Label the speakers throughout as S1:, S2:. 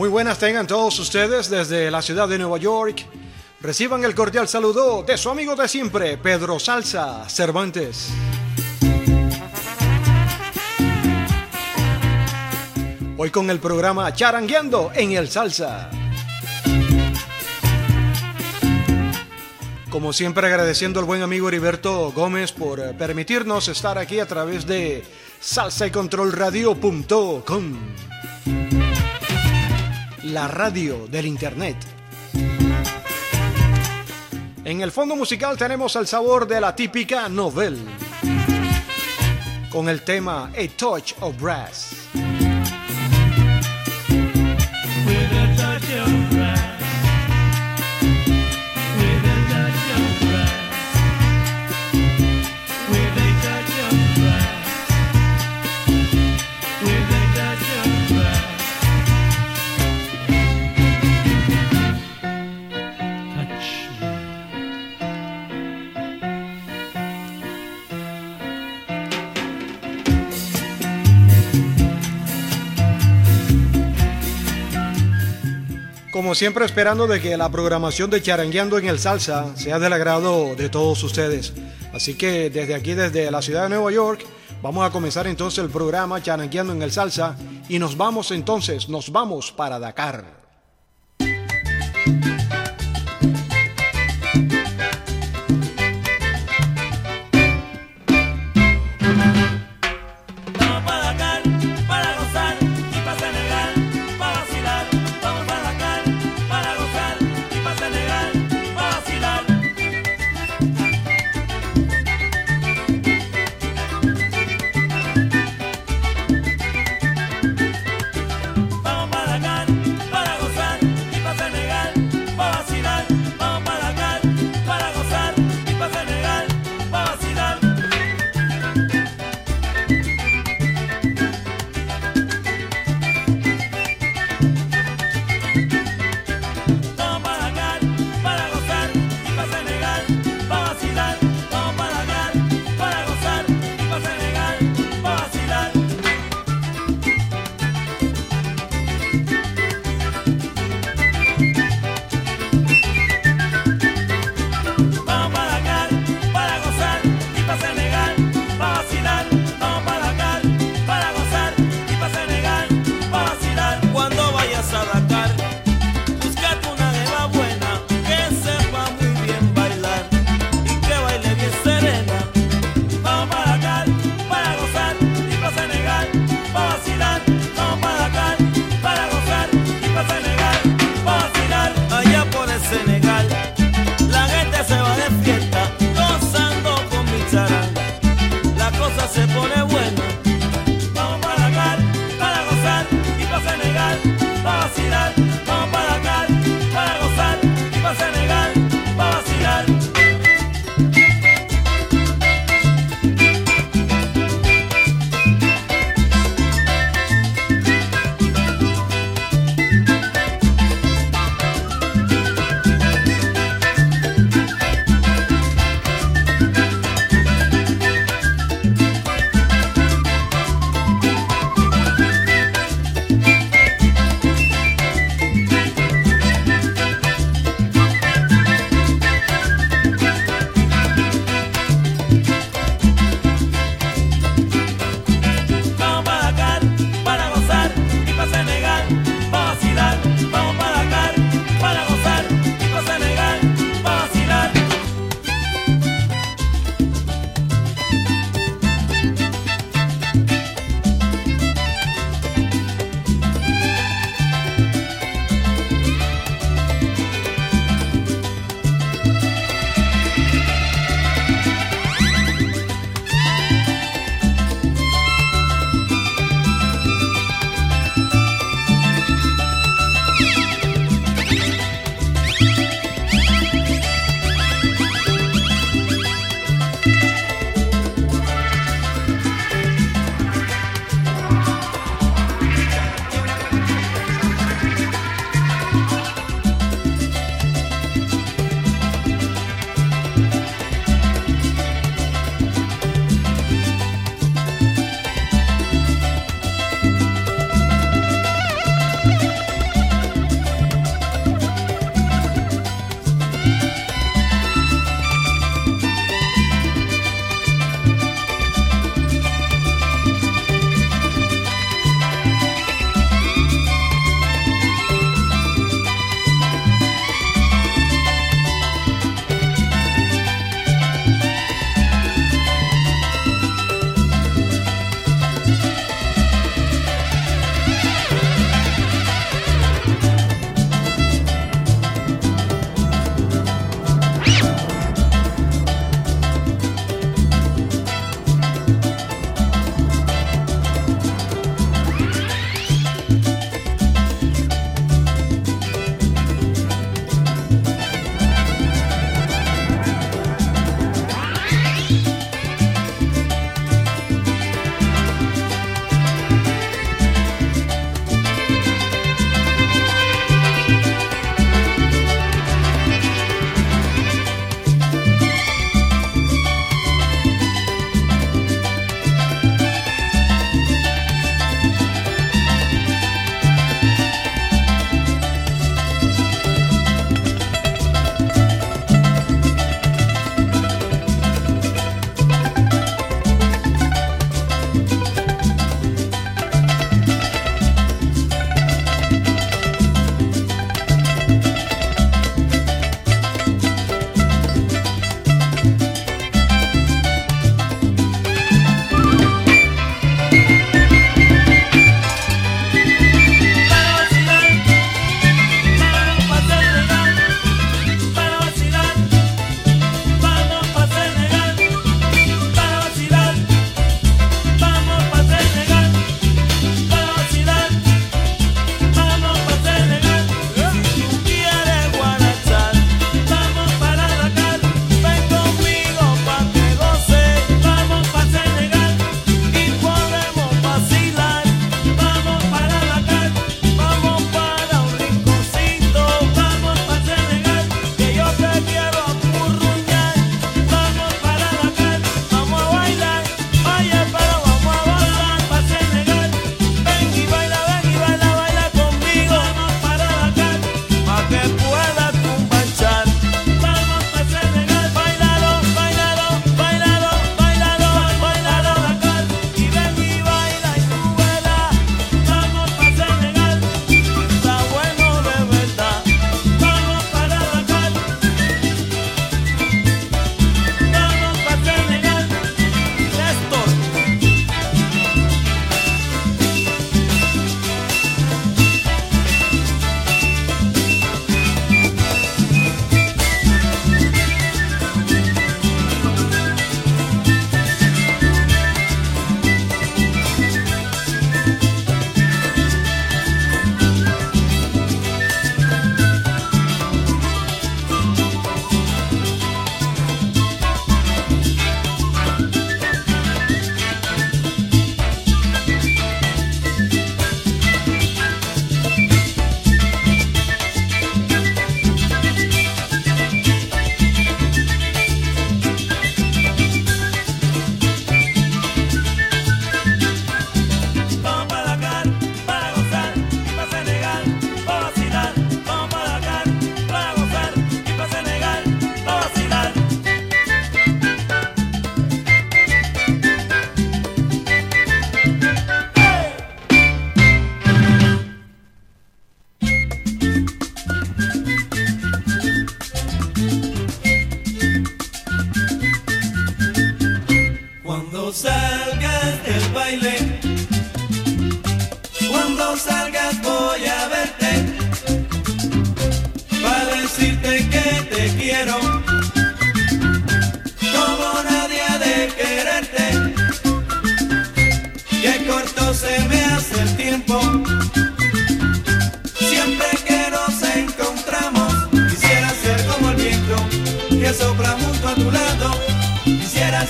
S1: Muy buenas tengan todos ustedes desde la ciudad de Nueva York. Reciban el cordial saludo de su amigo de siempre, Pedro Salsa Cervantes. Hoy con el programa Charangueando en el Salsa. Como siempre agradeciendo al buen amigo Heriberto Gómez por eh, permitirnos estar aquí a través de salsaycontrolradio.com La radio del internet. En el fondo musical tenemos el sabor de la típica novel con el tema A Touch of Brass.
S2: Como
S1: siempre esperando de que la programación de Charangueando en el Salsa sea del agrado de todos ustedes. Así que desde aquí, desde la ciudad de Nueva York, vamos a comenzar entonces el programa Charangueando en el Salsa y nos vamos entonces, nos vamos para Dakar.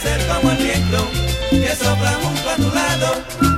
S2: Ser como el viento que sopla junto a tu lado.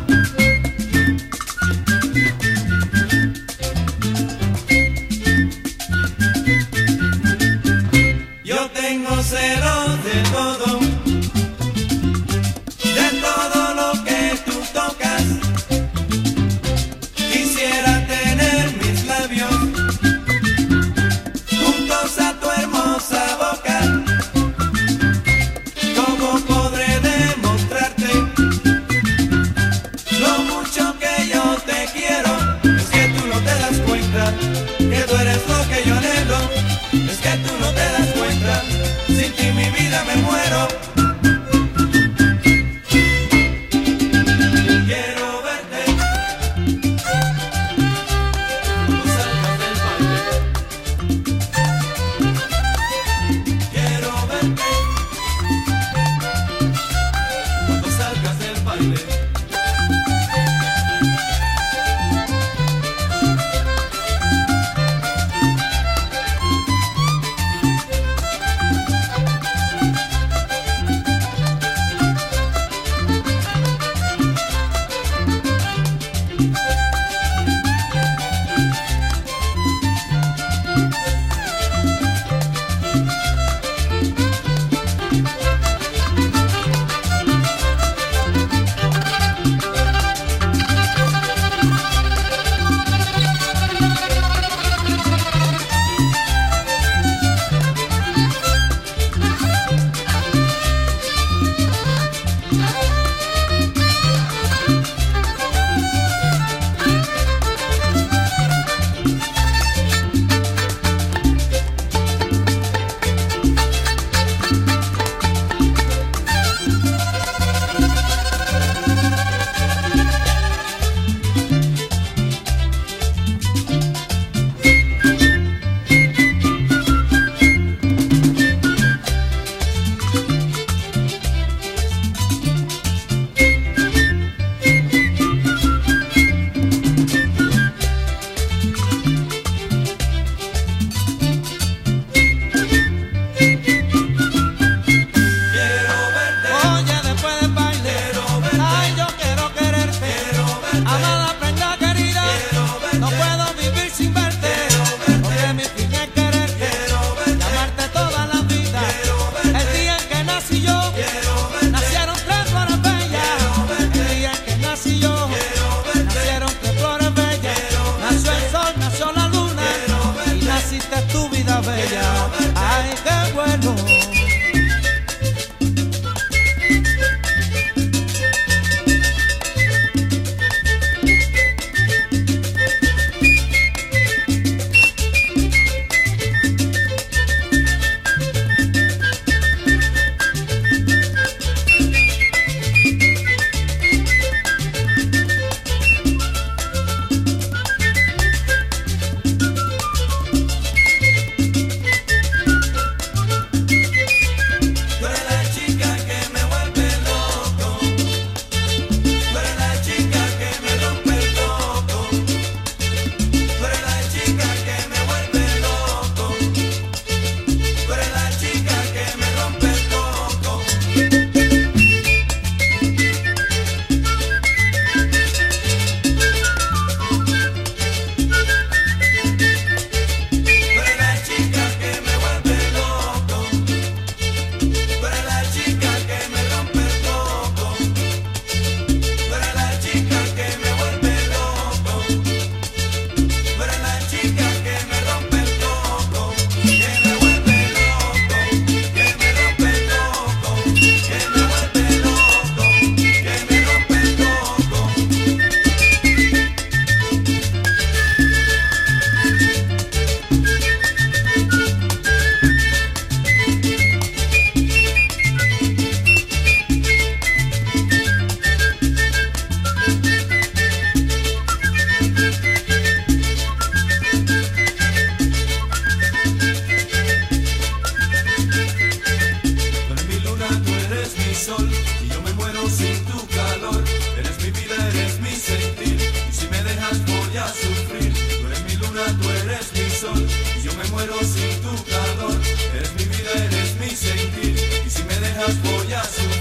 S2: eres mi sol, y yo me muero sin tu calor. Eres mi vida, eres mi sentir, y si me dejas voy a subir.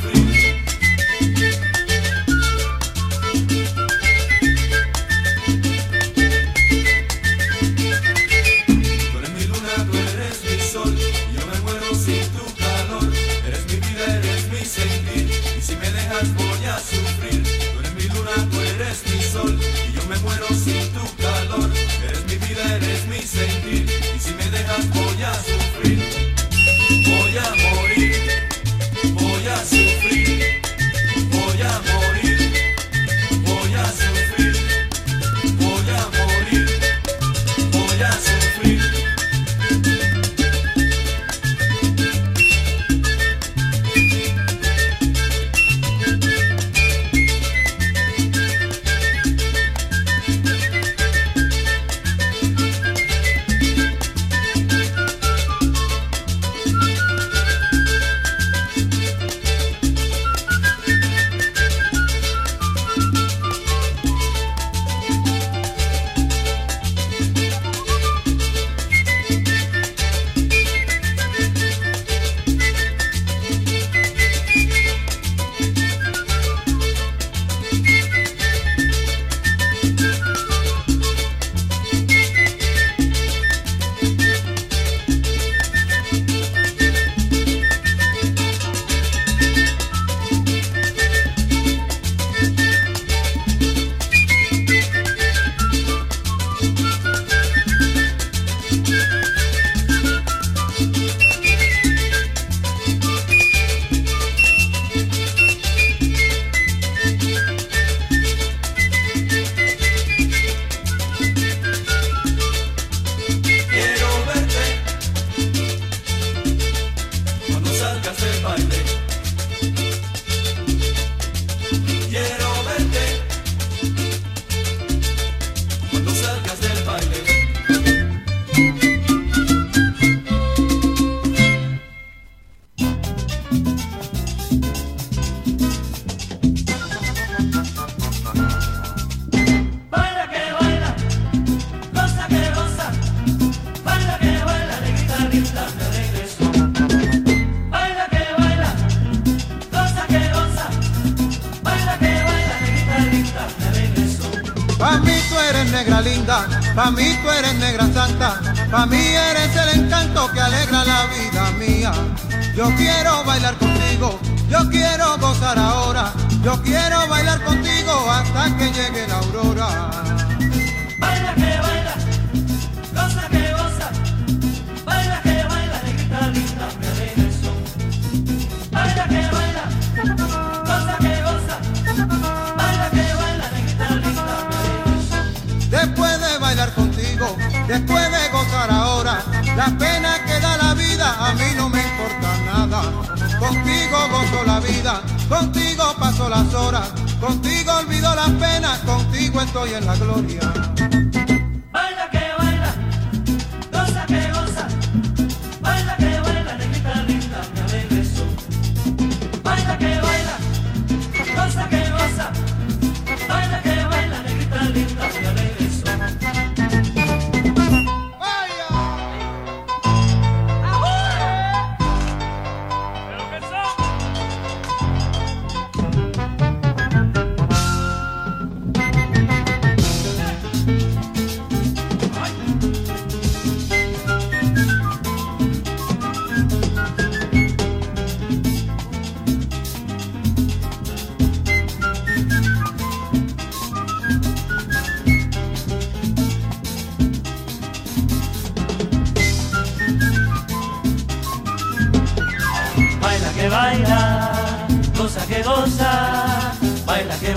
S3: gloria.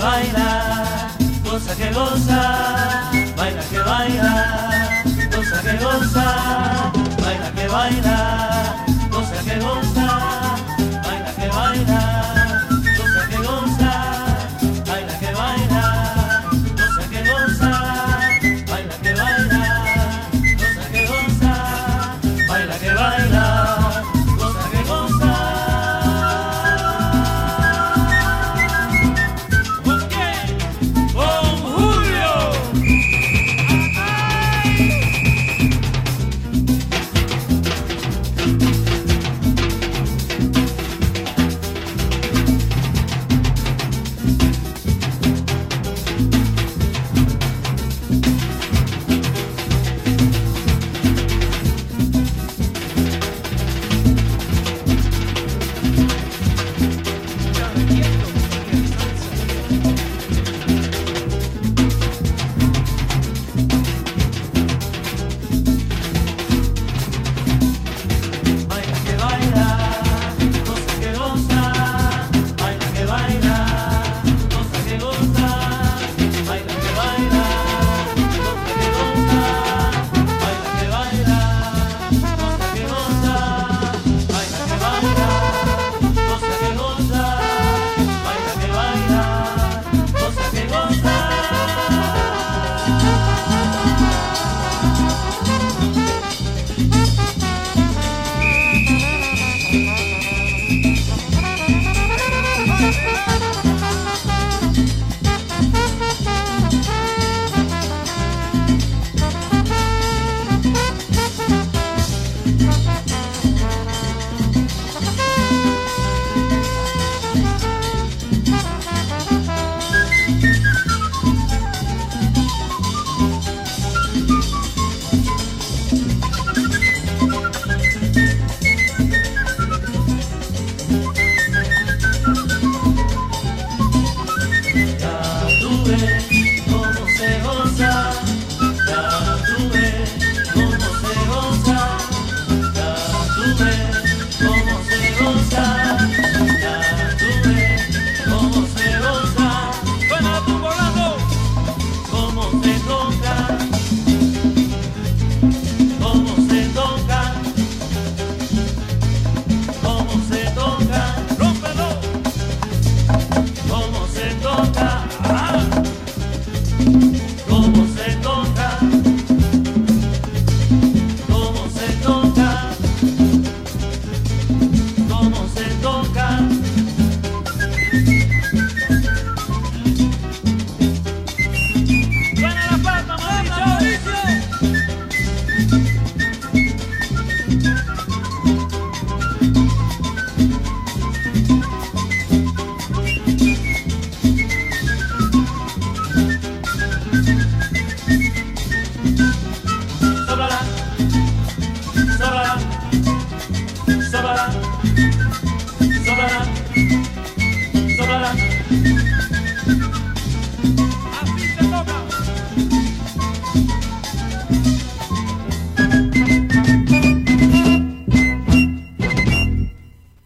S2: baila, goza que goza, baila que baila, goza que goza.